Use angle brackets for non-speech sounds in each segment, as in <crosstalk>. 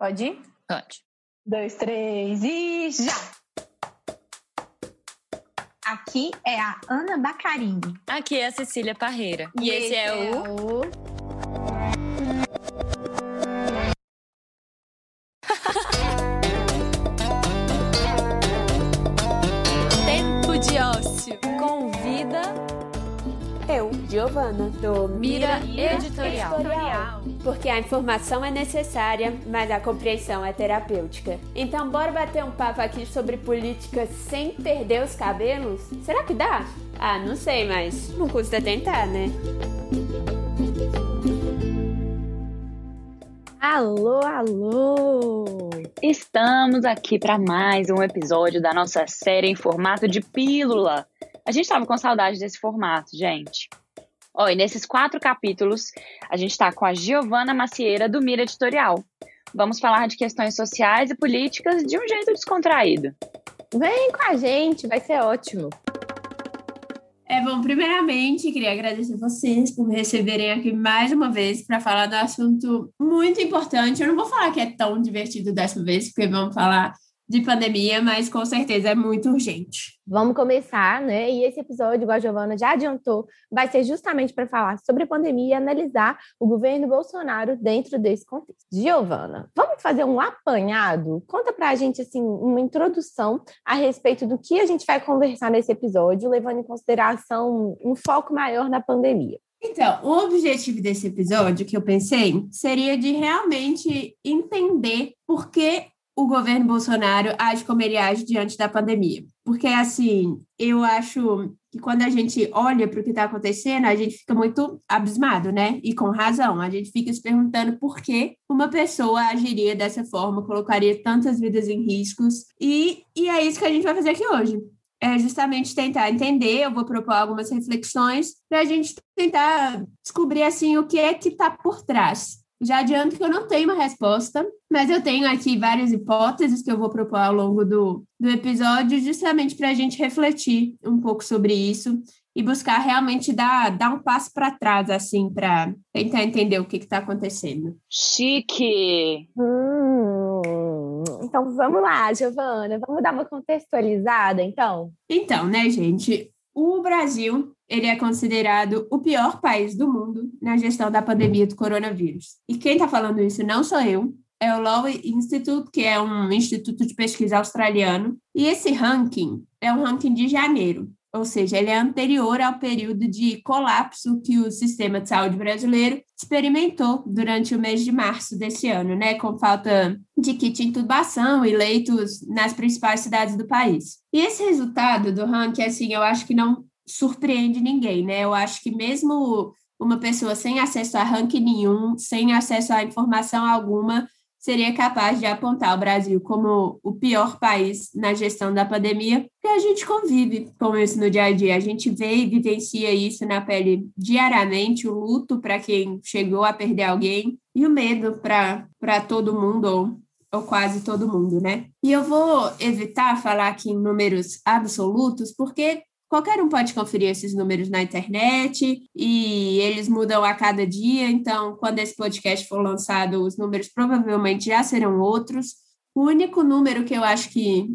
Pode ir? Pode. Dois, três e já! Aqui é a Ana Bacarini. Aqui é a Cecília Parreira. E, esse, é, o... o... <laughs> Tempo de Ócio. Convida Eu, Giovana, do Mira Editorial. Porque a informação é necessária, mas a compreensão é terapêutica. Então, bora bater um papo aqui sobre política sem perder os cabelos? Será que dá? Ah, não sei, mas não custa tentar, né? Alô, alô! Estamos aqui para mais um episódio da nossa série em formato de pílula. A gente estava com saudade desse formato, gente. E nesses quatro capítulos, a gente está com a Giovana Macieira, do Mira Editorial. Vamos falar de questões sociais e políticas de um jeito descontraído. Vem com a gente, vai ser ótimo. É bom, primeiramente, queria agradecer vocês por me receberem aqui mais uma vez para falar do assunto muito importante. Eu não vou falar que é tão divertido dessa vez, porque vamos falar de pandemia, mas com certeza é muito urgente. Vamos começar, né? E esse episódio, igual a Giovana já adiantou, vai ser justamente para falar sobre a pandemia e analisar o governo Bolsonaro dentro desse contexto. Giovana, vamos fazer um apanhado? Conta para a gente, assim, uma introdução a respeito do que a gente vai conversar nesse episódio, levando em consideração um foco maior na pandemia. Então, o objetivo desse episódio que eu pensei seria de realmente entender por que o governo Bolsonaro age como ele age diante da pandemia. Porque, assim, eu acho que quando a gente olha para o que está acontecendo, a gente fica muito abismado, né? E com razão. A gente fica se perguntando por que uma pessoa agiria dessa forma, colocaria tantas vidas em riscos. E, e é isso que a gente vai fazer aqui hoje. É justamente tentar entender, eu vou propor algumas reflexões para a gente tentar descobrir, assim, o que é que está por trás já adianto que eu não tenho uma resposta, mas eu tenho aqui várias hipóteses que eu vou propor ao longo do, do episódio, justamente para a gente refletir um pouco sobre isso e buscar realmente dar, dar um passo para trás, assim, para tentar entender o que está acontecendo. Chique! Hum, então vamos lá, Giovana, vamos dar uma contextualizada, então? Então, né, gente? O Brasil ele é considerado o pior país do mundo na gestão da pandemia do coronavírus. E quem está falando isso não sou eu, é o Law Institute, que é um instituto de pesquisa australiano. E esse ranking é um ranking de janeiro, ou seja, ele é anterior ao período de colapso que o sistema de saúde brasileiro experimentou durante o mês de março desse ano, né, com falta de kit de intubação e leitos nas principais cidades do país. E esse resultado do ranking, assim, eu acho que não surpreende ninguém, né? Eu acho que mesmo uma pessoa sem acesso a ranking nenhum, sem acesso a informação alguma, seria capaz de apontar o Brasil como o pior país na gestão da pandemia, porque a gente convive com isso no dia a dia, a gente vê e vivencia isso na pele diariamente, o luto para quem chegou a perder alguém e o medo para todo mundo, ou, ou quase todo mundo, né? E eu vou evitar falar aqui em números absolutos, porque Qualquer um pode conferir esses números na internet e eles mudam a cada dia. Então, quando esse podcast for lançado, os números provavelmente já serão outros. O único número que eu acho que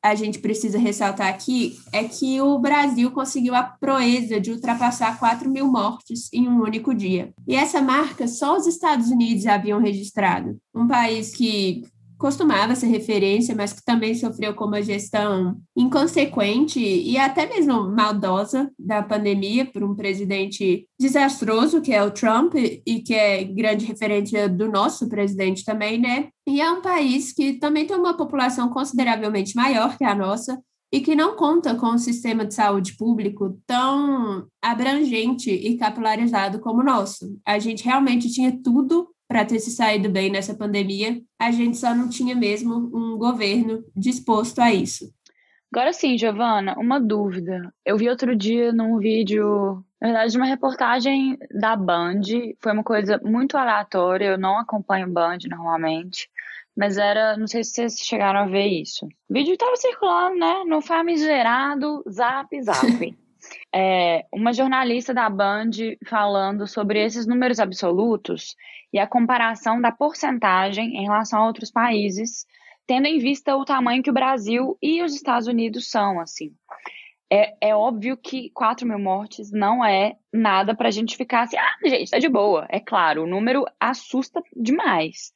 a gente precisa ressaltar aqui é que o Brasil conseguiu a proeza de ultrapassar 4 mil mortes em um único dia. E essa marca só os Estados Unidos haviam registrado. Um país que costumava ser referência, mas que também sofreu com uma gestão inconsequente e até mesmo maldosa da pandemia por um presidente desastroso, que é o Trump, e que é grande referência do nosso presidente também, né? E é um país que também tem uma população consideravelmente maior que a nossa, e que não conta com um sistema de saúde público tão abrangente e capilarizado como o nosso. A gente realmente tinha tudo para ter se saído bem nessa pandemia. A gente só não tinha mesmo um governo disposto a isso. Agora sim, Giovana, uma dúvida. Eu vi outro dia num vídeo, na verdade, uma reportagem da Band. Foi uma coisa muito aleatória, eu não acompanho Band normalmente. Mas era, não sei se vocês chegaram a ver isso. O vídeo estava circulando, né? No famigerado Zap Zap. <laughs> é, uma jornalista da Band falando sobre esses números absolutos e a comparação da porcentagem em relação a outros países, tendo em vista o tamanho que o Brasil e os Estados Unidos são, assim. É, é óbvio que 4 mil mortes não é nada para a gente ficar assim, ah, gente, tá de boa. É claro, o número assusta demais.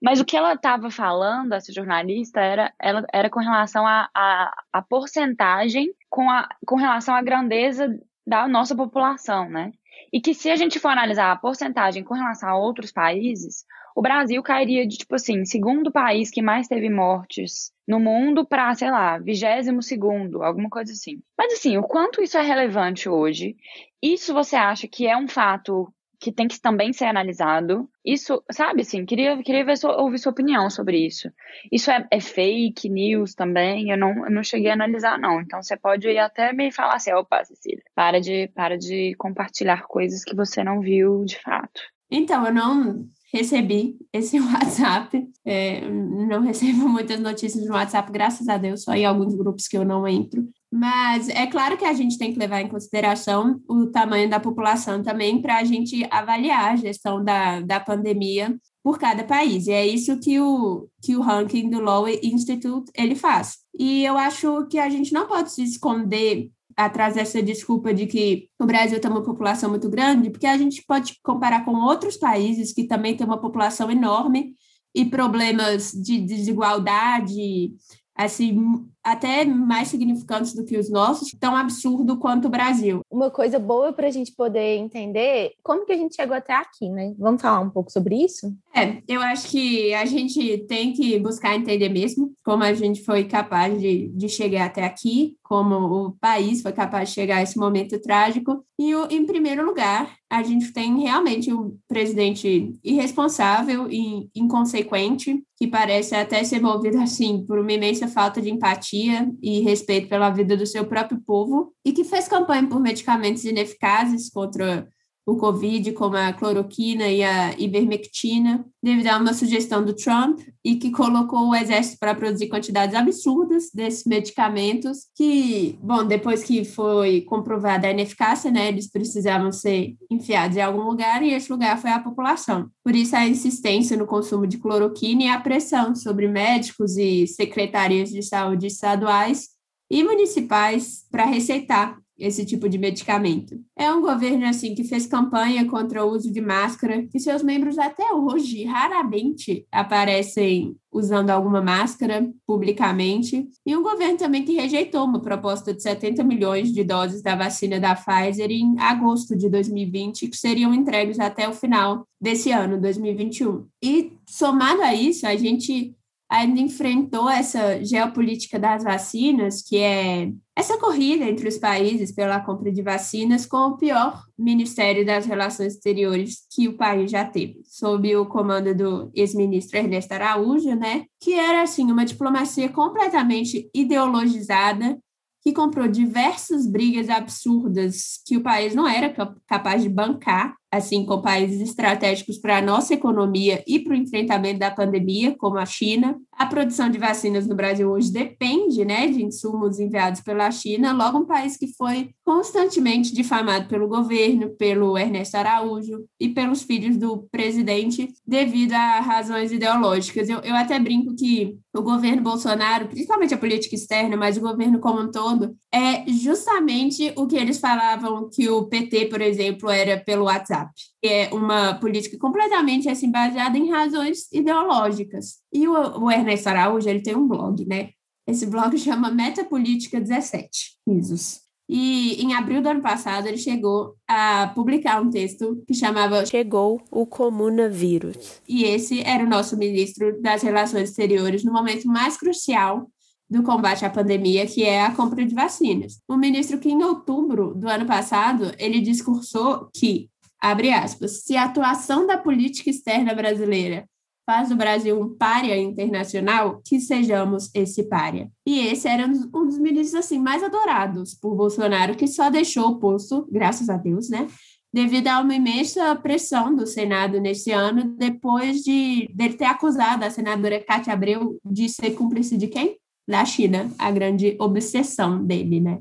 Mas o que ela estava falando, essa jornalista, era, ela, era com relação à a, a, a, porcentagem com, a, com relação à grandeza da nossa população, né? E que se a gente for analisar a porcentagem com relação a outros países, o Brasil cairia de, tipo assim, segundo país que mais teve mortes no mundo para, sei lá, vigésimo segundo, alguma coisa assim. Mas assim, o quanto isso é relevante hoje? Isso você acha que é um fato que tem que também ser analisado. Isso, sabe, assim, queria, queria ver ouvir sua opinião sobre isso. Isso é, é, fake news também? Eu não, eu não cheguei a analisar, não. Então você pode até me falar assim, opa, Cecília, para de, para de compartilhar coisas que você não viu de fato. Então, eu não recebi esse <laughs> WhatsApp. É, não recebo muitas notícias no WhatsApp, graças a Deus, só em alguns grupos que eu não entro. Mas é claro que a gente tem que levar em consideração o tamanho da população também para a gente avaliar a gestão da, da pandemia por cada país. E é isso que o, que o ranking do Law Institute ele faz. E eu acho que a gente não pode se esconder atrás dessa desculpa de que o Brasil tem uma população muito grande, porque a gente pode comparar com outros países que também têm uma população enorme e problemas de desigualdade, assim, até mais significantes do que os nossos, tão absurdo quanto o Brasil. Uma coisa boa para a gente poder entender como que a gente chegou até aqui, né? Vamos falar um pouco sobre isso? É, eu acho que a gente tem que buscar entender mesmo como a gente foi capaz de, de chegar até aqui, como o país foi capaz de chegar a esse momento trágico. E, em primeiro lugar, a gente tem realmente um presidente irresponsável e inconsequente, que parece até ser movido assim por uma imensa falta de empatia e respeito pela vida do seu próprio povo, e que fez campanha por medicamentos ineficazes contra o Covid, como a cloroquina e a ivermectina, devido a uma sugestão do Trump, e que colocou o exército para produzir quantidades absurdas desses medicamentos, que, bom, depois que foi comprovada a ineficácia, né, eles precisavam ser enfiados em algum lugar, e esse lugar foi a população. Por isso, a insistência no consumo de cloroquina e a pressão sobre médicos e secretarias de saúde estaduais e municipais para receitar esse tipo de medicamento. É um governo assim que fez campanha contra o uso de máscara, que seus membros até hoje raramente aparecem usando alguma máscara publicamente, e um governo também que rejeitou uma proposta de 70 milhões de doses da vacina da Pfizer em agosto de 2020, que seriam entregues até o final desse ano, 2021. E somado a isso, a gente ainda enfrentou essa geopolítica das vacinas, que é essa corrida entre os países pela compra de vacinas, com o pior Ministério das Relações Exteriores que o país já teve, sob o comando do ex-ministro Ernesto Araújo, né? Que era assim uma diplomacia completamente ideologizada que comprou diversas brigas absurdas que o país não era capaz de bancar assim com países estratégicos para a nossa economia e para o enfrentamento da pandemia, como a China. A produção de vacinas no Brasil hoje depende né, de insumos enviados pela China, logo um país que foi constantemente difamado pelo governo, pelo Ernesto Araújo e pelos filhos do presidente devido a razões ideológicas. Eu, eu até brinco que o governo Bolsonaro, principalmente a política externa, mas o governo como um todo, é justamente o que eles falavam que o PT, por exemplo, era pelo WhatsApp Que é uma política completamente assim baseada em razões ideológicas. E o, o Ernesto Araújo, ele tem um blog, né? Esse blog <laughs> chama Metapolítica 17, ISOs. E em abril do ano passado ele chegou a publicar um texto que chamava Chegou o Comunavírus. E esse era o nosso ministro das Relações Exteriores no momento mais crucial do combate à pandemia, que é a compra de vacinas. O ministro que em outubro do ano passado ele discursou que abre aspas, se a atuação da política externa brasileira faz do Brasil um párea internacional, que sejamos esse párea. E esse era um dos ministros assim mais adorados por Bolsonaro, que só deixou o posto, graças a Deus, né? Devido a uma imensa pressão do Senado nesse ano, depois de dele ter acusado a senadora Cátia Abreu de ser cúmplice de quem? Da China, a grande obsessão dele, né?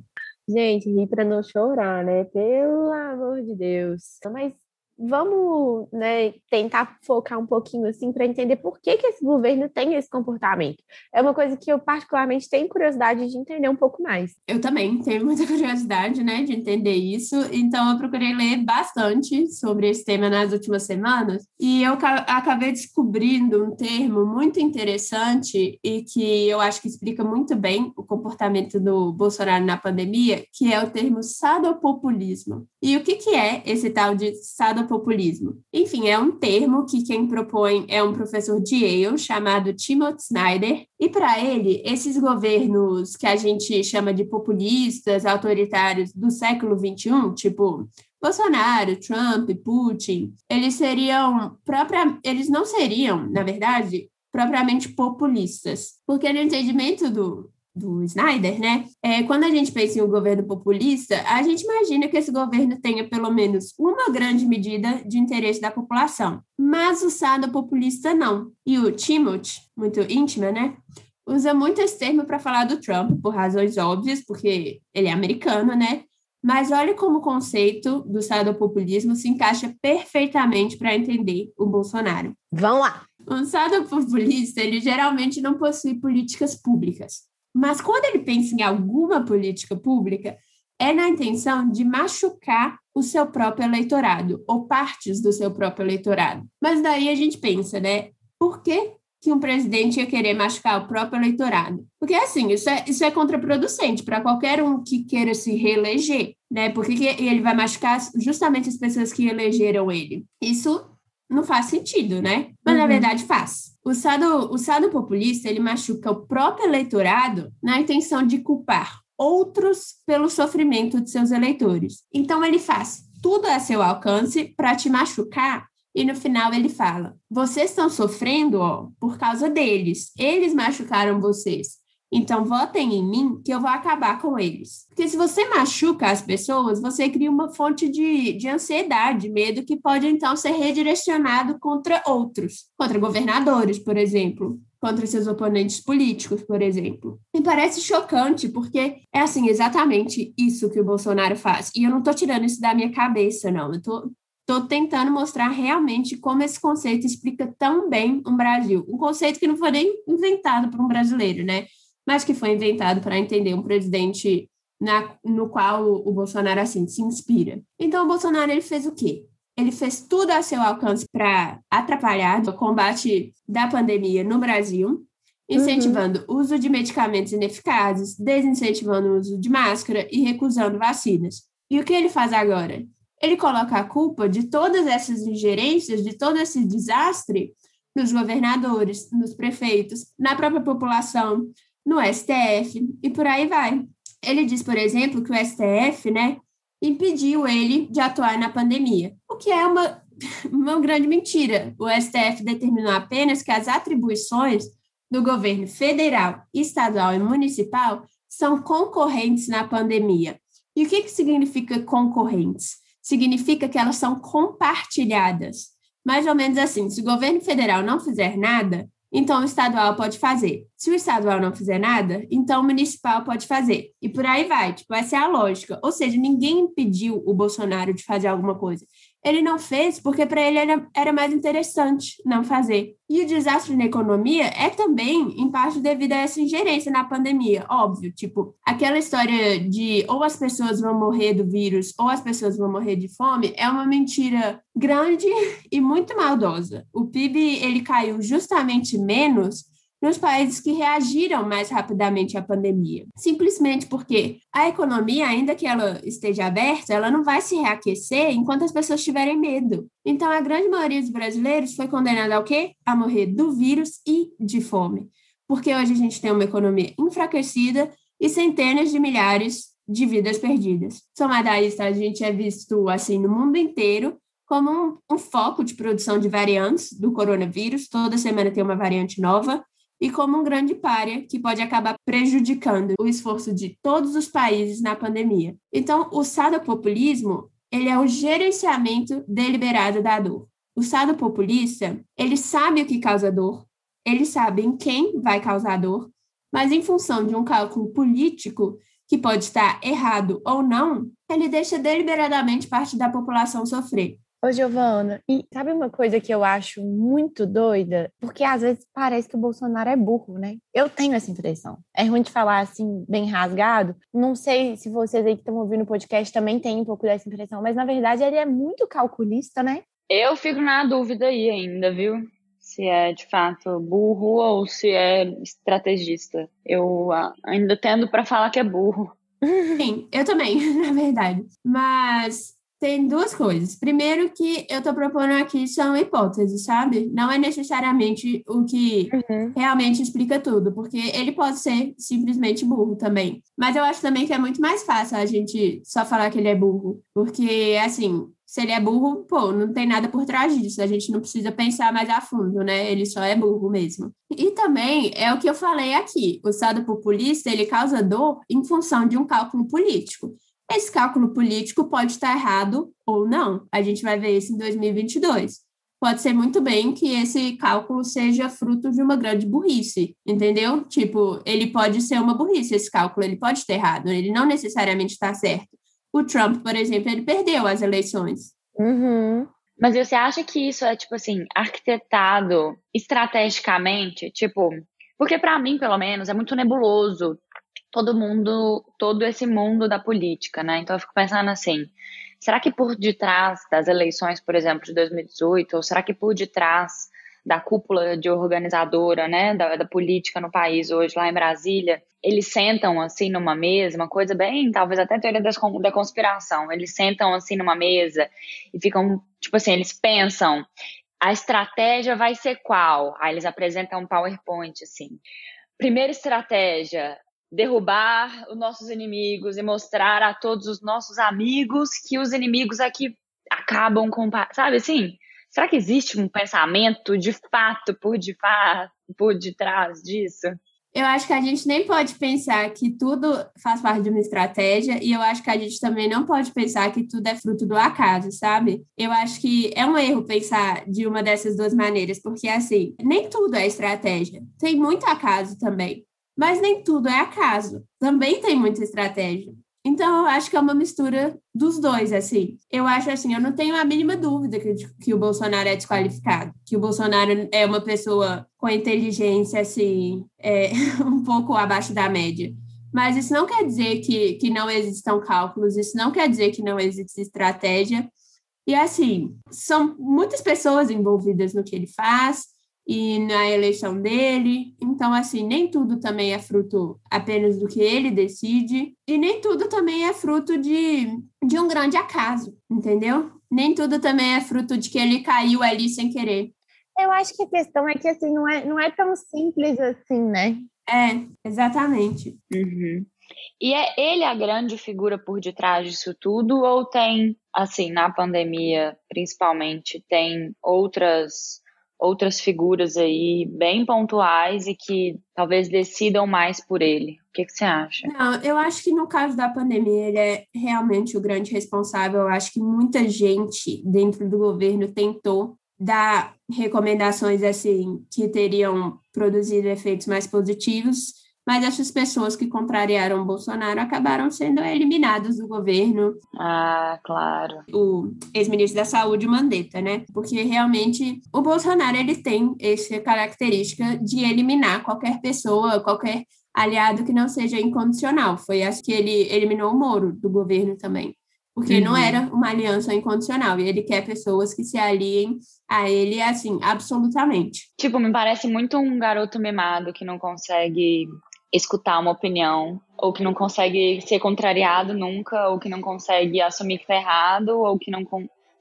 Gente, ri para não chorar, né? Pelo amor de Deus. Mas vamos né, tentar focar um pouquinho assim para entender por que, que esse governo tem esse comportamento. É uma coisa que eu particularmente tenho curiosidade de entender um pouco mais. Eu também tenho muita <laughs> curiosidade, né, de entender isso. Então eu procurei ler bastante sobre esse tema nas últimas semanas e eu acabei descobrindo um termo muito interessante e que eu acho que explica muito bem o comportamento do Bolsonaro na pandemia, que é o termo sadopopulismo. E o que, que é esse tal de sadopopulismo? Populismo. Enfim, é um termo que quem propõe é um professor de Yale chamado Timothy Snyder, e para ele, esses governos que a gente chama de populistas, autoritários do século XXI, tipo Bolsonaro, Trump, Putin, eles seriam própria, eles não seriam, na verdade, propriamente populistas, porque no entendimento do, do Snyder, né? É, quando a gente pensa em um governo populista, a gente imagina que esse governo tenha pelo menos uma grande medida de interesse da população. Mas o Sado populista não. E o Timothy, muito íntima, né? Usa muito esse termo para falar do Trump, por razões óbvias, porque ele é americano, né? Mas olha como o conceito do sadopopulismo se encaixa perfeitamente para entender o Bolsonaro. Vamos lá! Um sadopopulista, ele geralmente não possui políticas públicas. Mas quando ele pensa em alguma política pública, é na intenção de machucar o seu próprio eleitorado, ou partes do seu próprio eleitorado. Mas daí a gente pensa, né? Por que, que um presidente ia querer machucar o próprio eleitorado? Porque, assim, isso é, isso é contraproducente para qualquer um que queira se reeleger, né? Porque que ele vai machucar justamente as pessoas que elegeram ele. Isso não faz sentido, né? Mas uhum. na verdade faz. O sado, o sado populista ele machuca o próprio eleitorado na intenção de culpar outros pelo sofrimento de seus eleitores. Então ele faz tudo a seu alcance para te machucar e no final ele fala: vocês estão sofrendo ó, por causa deles. Eles machucaram vocês. Então, votem em mim que eu vou acabar com eles. Porque se você machuca as pessoas, você cria uma fonte de, de ansiedade, medo que pode então ser redirecionado contra outros, contra governadores, por exemplo, contra seus oponentes políticos, por exemplo. Me parece chocante, porque é assim, exatamente isso que o Bolsonaro faz. E eu não estou tirando isso da minha cabeça, não. Eu tô, Estou tentando mostrar realmente como esse conceito explica tão bem um Brasil. Um conceito que não foi nem inventado por um brasileiro, né? Mas que foi inventado para entender um presidente na, no qual o, o, Bolsonaro assim se inspira. Então o Bolsonaro ele fez o quê? Ele fez tudo a seu alcance para atrapalhar o combate da pandemia no Brasil, incentivando uhum. o uso de medicamentos ineficazes, desincentivando o uso de máscara e recusando vacinas. E o que ele faz agora? Ele coloca a culpa de todas essas ingerências, de todo esse desastre, nos governadores, nos prefeitos, na própria população, no STF e por aí vai. Ele diz, por exemplo, que o STF, né, impediu ele de atuar na pandemia, o que é uma, <laughs> uma grande mentira. O STF determinou apenas que as atribuições do governo federal, estadual e municipal são concorrentes na pandemia. E o que, que significa concorrentes? Significa que elas são compartilhadas. Mais ou menos assim, se o governo federal não fizer nada, então o estadual pode fazer. Se o estadual não fizer nada, então o municipal pode fazer. E por aí vai, tipo, essa é a lógica. Ou seja, ninguém impediu o Bolsonaro de fazer alguma coisa. Ele não fez porque para ele era, mais interessante não fazer. E o desastre na economia é também, em parte, devido a essa ingerência na pandemia, óbvio. Tipo, aquela história de ou as pessoas vão morrer do vírus ou as pessoas vão morrer de fome é uma mentira grande <laughs> e muito maldosa. O PIB ele caiu justamente menos nos países que reagiram mais rapidamente à pandemia. Simplesmente porque a economia, ainda que ela esteja aberta, ela não vai se reaquecer enquanto as pessoas tiverem medo. Então, a grande maioria dos brasileiros foi condenada ao quê? A morrer do vírus e de fome. Porque hoje a gente tem uma economia enfraquecida e centenas de milhares de vidas perdidas. Somado a isso, a gente é visto assim no mundo inteiro como um, um, foco de produção de variantes do coronavírus. Toda semana tem uma variante nova e como um grande párea que pode acabar prejudicando o esforço de todos os países na pandemia. Então, o sadopopulismo, ele é o gerenciamento deliberado da dor. O sadopopulista, ele sabe o que causa dor, ele sabe em quem vai causar dor, mas em função de um cálculo político, que pode estar errado ou não, ele deixa deliberadamente parte da população sofrer. Ô, Giovana, e sabe uma coisa que eu acho muito doida? Porque às vezes parece que o Bolsonaro é burro, né? Eu tenho essa impressão. É ruim de falar assim, bem rasgado. Não sei se vocês aí que estão ouvindo o podcast também têm um pouco dessa impressão, mas na verdade ele é muito calculista, né? Eu fico na dúvida aí ainda, viu? Se é de fato burro ou se é estrategista. Eu ainda tendo para falar que é burro. <laughs> Sim, eu também, <laughs> na verdade. Mas tem duas coisas. Primeiro, que eu estou propondo aqui são hipóteses, sabe? Não é necessariamente o que uhum. realmente explica tudo, porque ele pode ser simplesmente burro também. Mas eu acho também que é muito mais fácil a gente só falar que ele é burro, porque, assim, se ele é burro, pô, não tem nada por trás disso. A gente não precisa pensar mais a fundo, né? Ele só é burro mesmo. E também é o que eu falei aqui: o Estado populista ele causa dor em função de um cálculo político. Esse cálculo político pode estar errado ou não. A gente vai ver isso em 2022. Pode ser muito bem que esse cálculo seja fruto de uma grande burrice, entendeu? Tipo, ele pode ser uma burrice, esse cálculo, ele pode estar errado, ele não necessariamente está certo. O Trump, por exemplo, ele perdeu as eleições. Uhum. Mas você acha que isso é, tipo assim, arquitetado estrategicamente? Tipo, porque para mim, pelo menos, é muito nebuloso todo mundo, todo esse mundo da política, né? Então eu fico pensando assim, será que por detrás das eleições, por exemplo, de 2018, ou será que por detrás da cúpula de organizadora, né, da, da política no país hoje, lá em Brasília, eles sentam assim numa mesa, uma coisa bem, talvez até teoria das, da conspiração, eles sentam assim numa mesa e ficam, tipo assim, eles pensam, a estratégia vai ser qual? Aí eles apresentam um PowerPoint assim. Primeira estratégia, derrubar os nossos inimigos e mostrar a todos os nossos amigos que os inimigos aqui acabam com, sabe assim? Será que existe um pensamento de fato por de fato por detrás disso? Eu acho que a gente nem pode pensar que tudo faz parte de uma estratégia e eu acho que a gente também não pode pensar que tudo é fruto do acaso, sabe? Eu acho que é um erro pensar de uma dessas duas maneiras, porque assim, nem tudo é estratégia. Tem muito acaso também. Mas nem tudo é acaso. Também tem muita estratégia. Então, eu acho que é uma mistura dos dois, assim. Eu acho assim, eu não tenho a mínima dúvida que, que o Bolsonaro é desqualificado, que o Bolsonaro é uma pessoa com inteligência, assim, é, <laughs> um pouco abaixo da média. Mas isso não quer dizer que, que não existam cálculos, isso não quer dizer que não existe estratégia. E, assim, são muitas pessoas envolvidas no que ele faz, e na eleição dele. Então, assim, nem tudo também é fruto apenas do que ele decide, e nem tudo também é fruto de, de um grande acaso, entendeu? Nem tudo também é fruto de que ele caiu ali sem querer. Eu acho que a questão é que assim não é, não é tão simples assim, né? É, exatamente. Uhum. E é ele a grande figura por detrás disso tudo, ou tem, assim, na pandemia, principalmente, tem outras outras figuras aí bem pontuais e que talvez decidam mais por ele. O que, que, você acha? Não, eu acho que no caso da pandemia ele é realmente o grande responsável. Eu acho que muita gente dentro do governo tentou dar recomendações assim que teriam produzido efeitos mais positivos mas essas pessoas que contrariaram o Bolsonaro acabaram sendo eliminadas do governo. Ah, claro. O ex-ministro da Saúde, Mandetta, né? Porque realmente o Bolsonaro ele tem essa característica de eliminar qualquer pessoa, qualquer aliado que não seja incondicional. Foi acho que ele eliminou o Moro do governo também. Porque uhum. não era uma aliança incondicional. E ele quer pessoas que se aliem a ele, assim, absolutamente. Tipo, me parece muito um garoto mimado que não consegue escutar uma opinião, ou que não consegue ser contrariado nunca, ou que não consegue assumir que tá errado, ou que não,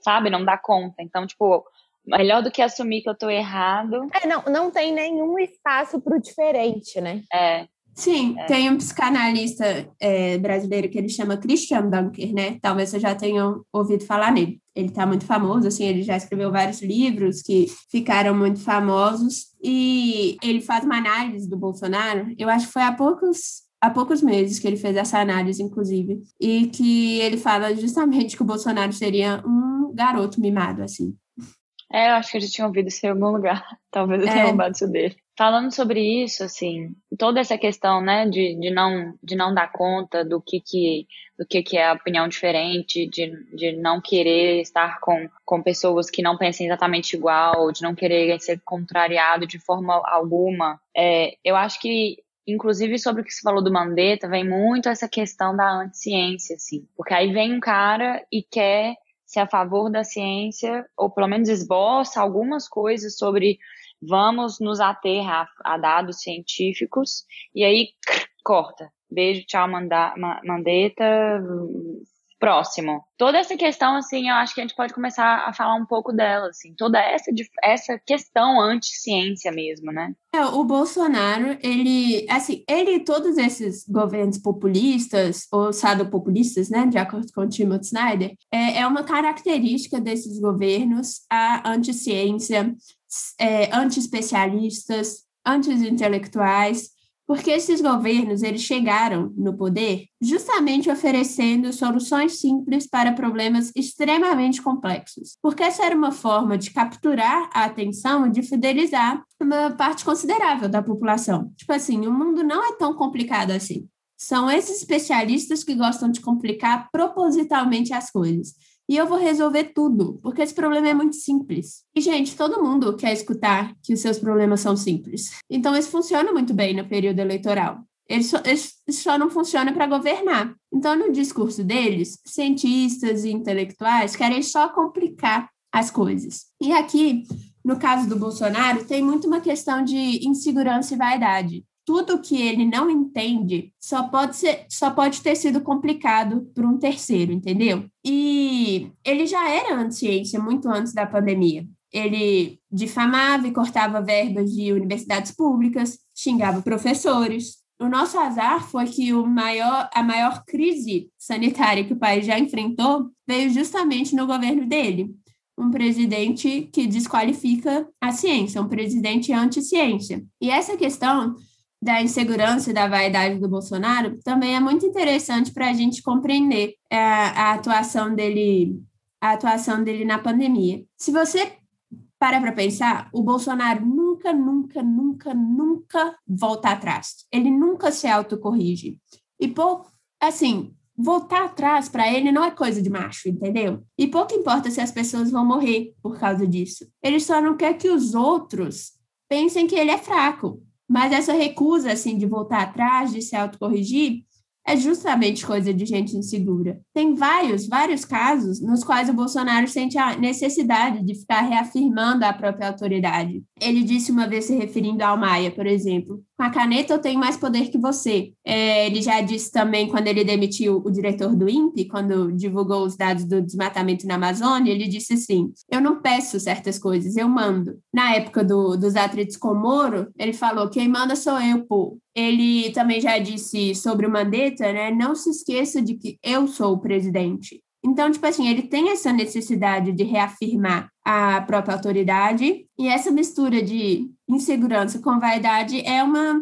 sabe, não dá conta. Então, tipo, melhor do que assumir que eu tô errado. É, não, não tem nenhum espaço pro diferente, né? É. Sim, é. tem um psicanalista é, brasileiro que ele chama Christian Dunker, né? Talvez você já tenham ouvido falar nele. Ele está muito famoso, assim, ele já escreveu vários livros que ficaram muito famosos. E ele faz uma análise do Bolsonaro, eu acho que foi há poucos há poucos meses que ele fez essa análise, inclusive, e que ele fala justamente que o Bolsonaro seria um garoto mimado, assim. É, eu acho que eu já tinha ouvido isso em algum lugar. <laughs> Talvez eu tenha é. roubado isso dele. Falando sobre isso, assim, toda essa questão, né, de, de, não, de não dar conta do que que, do que que é a opinião diferente, de, de não querer estar com, com pessoas que não pensem exatamente igual, de não querer ser contrariado de forma alguma, é, eu acho que inclusive sobre o que você falou do Mandetta, vem muito essa questão da anticiência, assim. Porque aí vem um cara e quer ser a favor da ciência, ou pelo menos esboça algumas coisas sobre vamos nos ater a, a dados científicos, e aí corta. Beijo, tchau, manda, Mandetta, próximo. Toda essa questão, assim, eu acho que a gente pode começar a falar um pouco dela, assim, toda essa, essa questão anti-ciência mesmo, né? É, o Bolsonaro, ele, assim, ele e todos esses governos populistas, ou sadopopulistas, né, de acordo com o Timothy Snyder, é, é uma característica desses governos a anti-ciência, é, anti-especialistas, anti-intelectuais, porque esses governos eles chegaram no poder justamente oferecendo soluções simples para problemas extremamente complexos. Porque essa era uma forma de capturar a atenção e de fidelizar uma parte considerável da população. Tipo assim, o mundo não é tão complicado assim. São esses especialistas que gostam de complicar propositalmente as coisas e eu vou resolver tudo, porque esse problema é muito simples. E, gente, todo mundo quer escutar que os seus problemas são simples. Então, isso funciona muito bem no período eleitoral. Ele só, ele só não funciona para governar. Então, no discurso deles, cientistas e intelectuais querem só complicar as coisas. E aqui, no caso do Bolsonaro, tem muito uma questão de insegurança e vaidade tudo que ele não entende só pode ser, só pode ter sido complicado por um terceiro, entendeu? E ele já era anti-ciência muito antes da pandemia. Ele difamava e cortava verbas de universidades públicas, xingava professores. O nosso azar foi que o maior, a maior crise sanitária que o país já enfrentou veio justamente no governo dele. Um presidente que desqualifica a ciência, um presidente anti-ciência. E essa questão da insegurança e da vaidade do Bolsonaro também é muito interessante para a gente compreender a, é, a atuação dele a atuação dele na pandemia. Se você para para pensar, o Bolsonaro nunca, nunca, nunca, nunca volta atrás. Ele nunca se autocorrige. E pouco, assim, voltar atrás para ele não é coisa de macho, entendeu? E pouco importa se as pessoas vão morrer por causa disso. Ele só não quer que os outros pensem que ele é fraco. Mas essa recusa, assim, de voltar atrás, de se autocorrigir, é justamente coisa de gente insegura. Tem vários, vários casos nos quais o Bolsonaro sente a necessidade de ficar reafirmando a própria autoridade. Ele disse uma vez se referindo ao Maia, por exemplo, a caneta eu tenho mais poder que você. É, ele já disse também quando ele demitiu o diretor do INPE, quando divulgou os dados do desmatamento na Amazônia, ele disse assim: eu não peço certas coisas, eu mando. Na época do, dos atritos com Moro, ele falou: quem manda sou eu, pô. Ele também já disse sobre o Mandetta, né? Não se esqueça de que eu sou o presidente. Então, tipo assim, ele tem essa necessidade de reafirmar a própria autoridade, e essa mistura de insegurança com vaidade é uma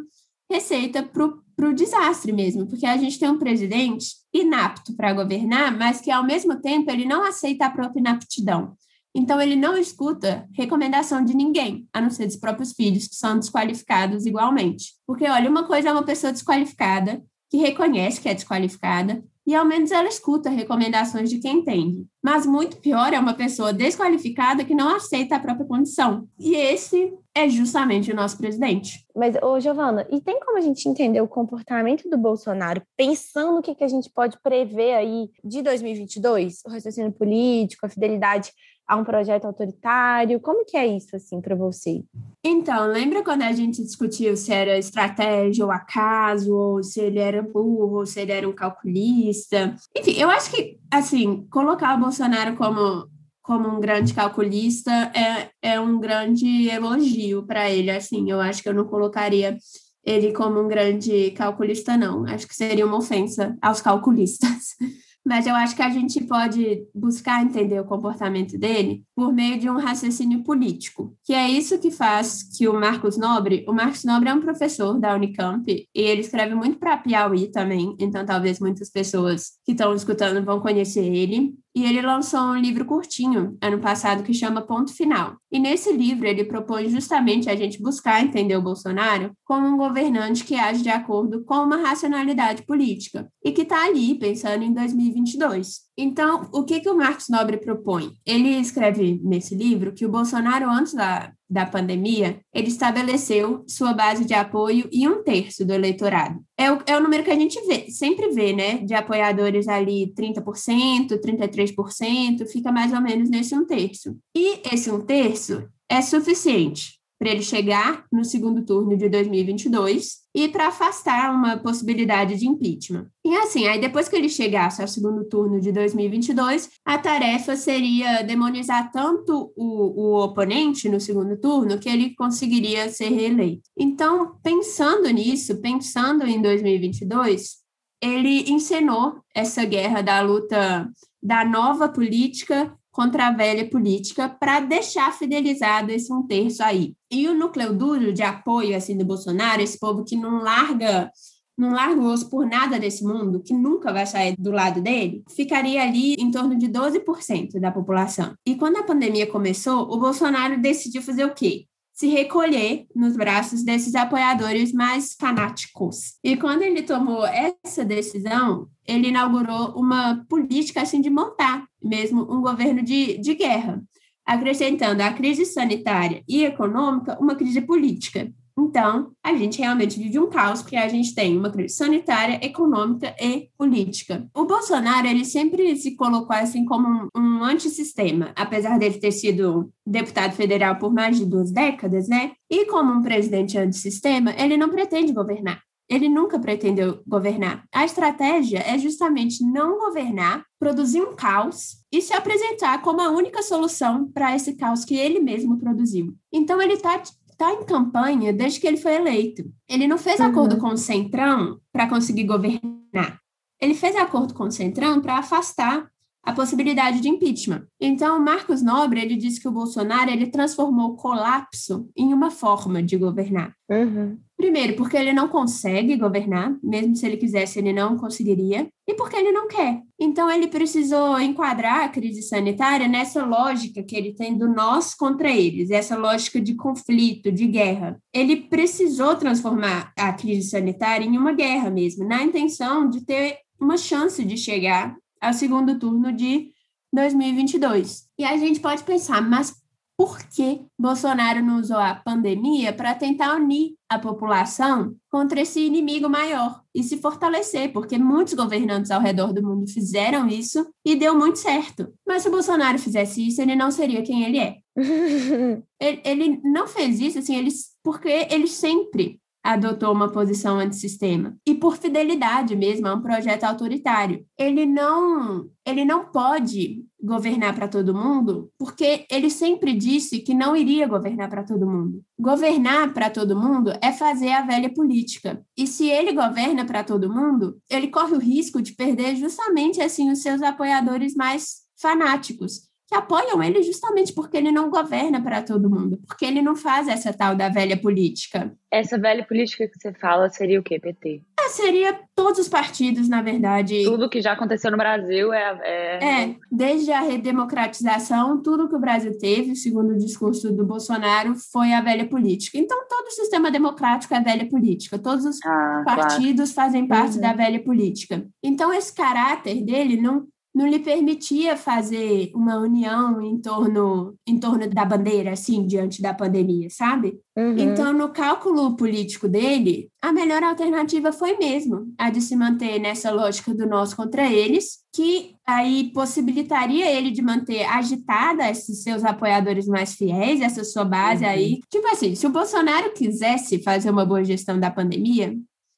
receita para o desastre mesmo, porque a gente tem um presidente inapto para governar, mas que, ao mesmo tempo, ele não aceita a própria inaptidão. Então, ele não escuta recomendação de ninguém, a não ser dos próprios filhos, que são desqualificados igualmente. Porque, olha, uma coisa é uma pessoa desqualificada, que reconhece que é desqualificada, e ao menos ela escuta recomendações de quem entende. Mas muito pior é uma pessoa desqualificada que não aceita a própria condição. E esse é justamente o nosso presidente. Mas, ô Giovana, e tem como a gente entender o comportamento do Bolsonaro pensando o que, que a gente pode prever aí de 2022? O raciocínio político, a fidelidade a um projeto autoritário? Como que é isso, assim, para você? Então, lembra quando a gente discutiu se era estratégia ou acaso, ou se ele era burro, ou se ele era um calculista? Enfim, eu acho que, assim, colocar o Bolsonaro como como um grande calculista é, é um grande elogio para ele, assim, eu acho que eu não colocaria ele como um grande calculista, não. Acho que seria uma ofensa aos calculistas. <laughs> mas eu acho que a gente pode buscar entender o comportamento dele por meio de um raciocínio político, que é isso que faz que o Marcos Nobre, o Marcos Nobre é um professor da Unicamp e ele escreve muito para Piauí também, então talvez muitas pessoas que estão escutando vão conhecer ele. E ele lançou um livro curtinho ano passado que chama Ponto Final. E nesse livro ele propõe justamente a gente buscar entender o Bolsonaro como um governante que age de acordo com uma racionalidade política e que está ali pensando em 2022. Então, o que, que o Marcos Nobre propõe? Ele escreve nesse livro que o Bolsonaro, antes da, da pandemia, ele estabeleceu sua base de apoio em um terço do eleitorado. É o, é o número que a gente vê, sempre vê, né? De apoiadores ali 30%, 33%, fica mais ou menos nesse um terço. E esse um terço é suficiente para ele chegar no segundo turno de 2022 e para afastar uma possibilidade de impeachment. E assim, aí depois que ele chegasse ao segundo turno de 2022, a tarefa seria demonizar tanto o, o oponente no segundo turno que ele conseguiria ser reeleito. Então, pensando nisso, pensando em 2022, ele encenou essa guerra da luta da nova política contra a velha política para deixar fidelizado esse um terço aí. E o núcleo duro de apoio assim do Bolsonaro, esse povo que não larga não larga o osso por nada desse mundo, que nunca vai sair do lado dele, ficaria ali em torno de 12% da população. E quando a pandemia começou, o Bolsonaro decidiu fazer o quê? Se recolher nos braços desses apoiadores mais fanáticos. E quando ele tomou essa decisão, ele inaugurou uma política assim de montar mesmo um governo de, de guerra, acrescentando à crise sanitária e econômica uma crise política. Então, a gente realmente vive um caos, porque a gente tem uma crise sanitária, econômica e política. O Bolsonaro, ele sempre se colocou assim como um, um antissistema, apesar dele ter sido deputado federal por mais de duas décadas, né? E como um presidente antissistema, ele não pretende governar. Ele nunca pretendeu governar. A estratégia é justamente não governar, produzir um caos e se apresentar como a única solução para esse caos que ele mesmo produziu. Então, ele está está em campanha desde que ele foi eleito. Ele não fez uhum. acordo com o Centrão para conseguir governar. Ele fez acordo com o Centrão para afastar a possibilidade de impeachment. Então, Marcos Nobre, ele disse que o Bolsonaro, ele transformou o colapso em uma forma de governar. Uhum. Primeiro, porque ele não consegue governar, mesmo se ele quisesse, ele não conseguiria, e porque ele não quer. Então, ele precisou enquadrar a crise sanitária nessa lógica que ele tem do nós contra eles, essa lógica de conflito, de guerra. Ele precisou transformar a crise sanitária em uma guerra mesmo, na intenção de ter uma chance de chegar ao segundo turno de 2022. E a gente pode pensar, mas por que Bolsonaro não usou a pandemia para tentar unir a população contra esse inimigo maior e se fortalecer? Porque muitos governantes ao redor do mundo fizeram isso e deu muito certo. Mas se o Bolsonaro fizesse isso, ele não seria quem ele é. <laughs> ele, ele, não fez isso, assim, ele, porque ele sempre adotou uma posição antissistema e por fidelidade mesmo a um projeto autoritário. Ele não, ele não pode governar para todo mundo, porque ele sempre disse que não iria governar para todo mundo. Governar para todo mundo é fazer a velha política. E se ele governa para todo mundo, ele corre o risco de perder justamente assim os seus apoiadores mais fanáticos que apoiam ele justamente porque ele não governa para todo mundo, porque ele não faz essa tal da velha política. Essa velha política que você fala seria o quê, PT? É, seria todos os partidos, na verdade. Tudo que já aconteceu no Brasil é, é. É, desde a redemocratização, tudo que o Brasil teve, segundo o discurso do Bolsonaro, foi a velha política. Então, todo o sistema democrático é velha política. Todos os ah, partidos claro. fazem parte uhum. da velha política. Então, esse caráter dele não não lhe permitia fazer uma união em torno, em torno da bandeira, assim, diante da pandemia, sabe? Uhum. Então, no cálculo político dele, a melhor alternativa foi mesmo a de se manter nessa lógica do nós contra eles, que aí possibilitaria ele de manter agitada esses seus apoiadores mais fiéis, essa sua base uhum. aí. Tipo assim, se o Bolsonaro quisesse fazer uma boa gestão da pandemia,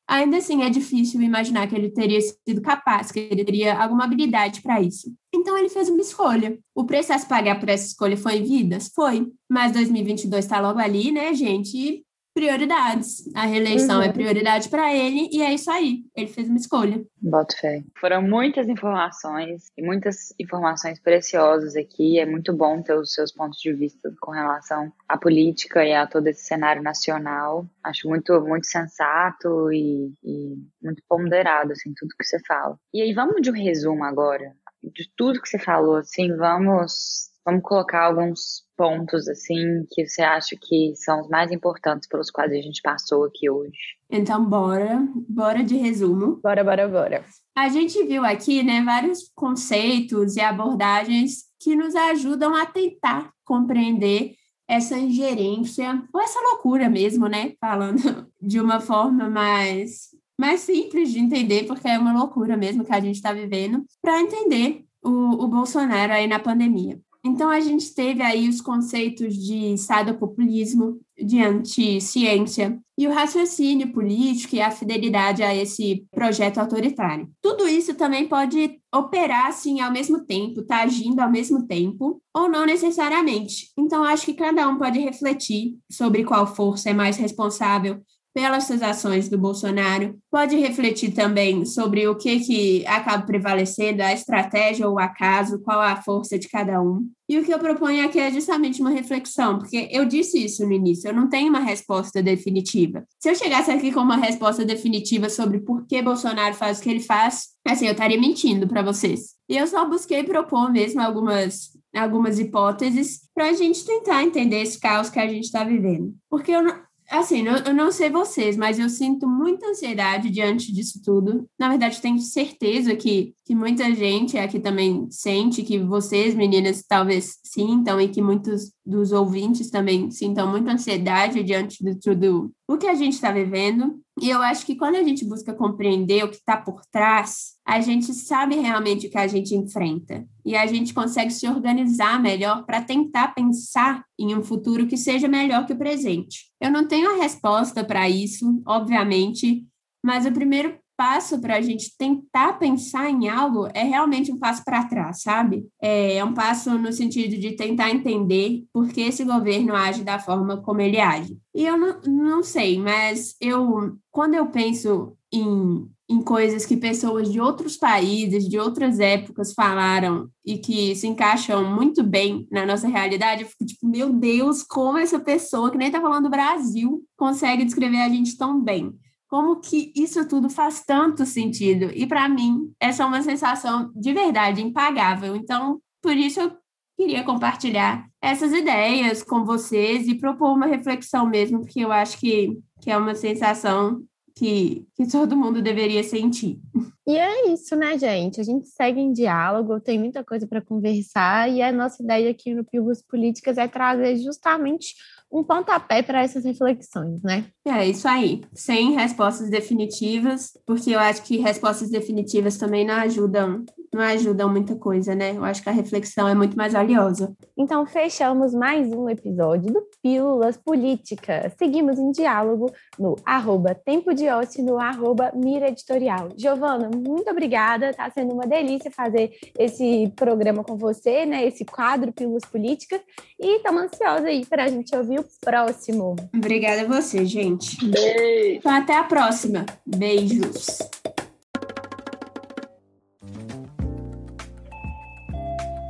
ainda assim é difícil imaginar que ele teria sido capaz, que ele teria alguma habilidade para isso. Então ele fez uma escolha. O preço a se pagar por essa escolha foi vidas? Foi. Mas 2022 está logo ali, né, gente? E prioridades. A reeleição é uhum. é prioridade para ele e é isso aí. Ele fez uma escolha. Boto fé. Foram muitas informações e muitas informações preciosas aqui. É muito bom ter os seus pontos de vista com relação à política e a todo esse cenário nacional. Acho muito, muito sensato e, e muito ponderado, assim, tudo que você fala. E aí, vamos de um resumo agora de tudo que você falou, assim, vamos, vamos colocar alguns pontos, assim, que você acha que são os mais importantes pelos quais a gente passou aqui hoje. Então, bora, bora de resumo. Bora, bora, bora. A gente viu aqui, né, vários conceitos e abordagens que nos ajudam a tentar compreender essa ingerência, ou essa loucura mesmo, né? Falando <laughs> de uma forma mais, mais simples de entender, porque é uma loucura mesmo que a gente está vivendo, para entender o, o Bolsonaro aí na pandemia. Então, a gente teve aí os conceitos de populismo, de anti-ciência e o raciocínio político e a fidelidade a esse projeto autoritário. Tudo isso também pode operar assim ao mesmo tempo, tá agindo ao mesmo tempo, ou não necessariamente. Então, acho que cada um pode refletir sobre qual força é mais responsável pelas ações do Bolsonaro, pode refletir também sobre o que, que acaba prevalecendo, a estratégia ou o acaso, qual a força de cada um. E o que eu proponho aqui é justamente uma reflexão, porque eu disse isso no início, eu não tenho uma resposta definitiva. Se eu chegasse aqui com uma resposta definitiva sobre por que Bolsonaro faz o que ele faz, assim, eu estaria mentindo para vocês. E eu só busquei propor mesmo algumas algumas hipóteses para a gente tentar entender esse caos que a gente está vivendo. Porque eu Assim, eu não sei vocês, mas eu sinto muita ansiedade diante disso tudo. Na verdade, tenho certeza que, que muita gente aqui também sente, que vocês, meninas, talvez sintam, e que muitos dos ouvintes também sintam muita ansiedade diante de tudo o que a gente está vivendo. E eu acho que quando a gente busca compreender o que está por trás, a gente sabe realmente o que a gente enfrenta. E a gente consegue se organizar melhor para tentar pensar em um futuro que seja melhor que o presente. Eu não tenho a resposta para isso, obviamente, mas o primeiro passo para a gente tentar pensar em algo é realmente um passo para trás, sabe? É, é um passo no sentido de tentar entender por que esse governo age da forma como ele age. E eu não, não sei, mas eu quando eu penso em, em coisas que pessoas de outros países, de outras épocas falaram e que se encaixam muito bem na nossa realidade, eu fico tipo, meu Deus, como essa pessoa que nem tá falando do Brasil consegue descrever a gente tão bem como que isso tudo faz tanto sentido. E para mim, essa é uma sensação de verdade impagável. Então, por isso eu queria compartilhar essas ideias com vocês e propor uma reflexão mesmo, porque eu acho que, que é uma sensação que, que todo mundo deveria sentir. E é isso, né, gente? A gente segue em diálogo, tem muita coisa para conversar, e a nossa ideia aqui no Pílulas Políticas é trazer justamente um pontapé para essas reflexões, né? É isso aí. Sem respostas definitivas, porque eu acho que respostas definitivas também não ajudam não ajudam muita coisa, né? Eu acho que a reflexão é muito mais valiosa. Então, fechamos mais um episódio do Pílulas Políticas. Seguimos em diálogo no arroba Tempo de Ócio no arroba Mira Editorial. Giovana, muito obrigada. Está sendo uma delícia fazer esse programa com você, né? Esse quadro Pílulas Políticas. E estamos ansiosos aí para a gente ouvir o próximo. Obrigada a você, gente. Beijo. Então, até a próxima. Beijos.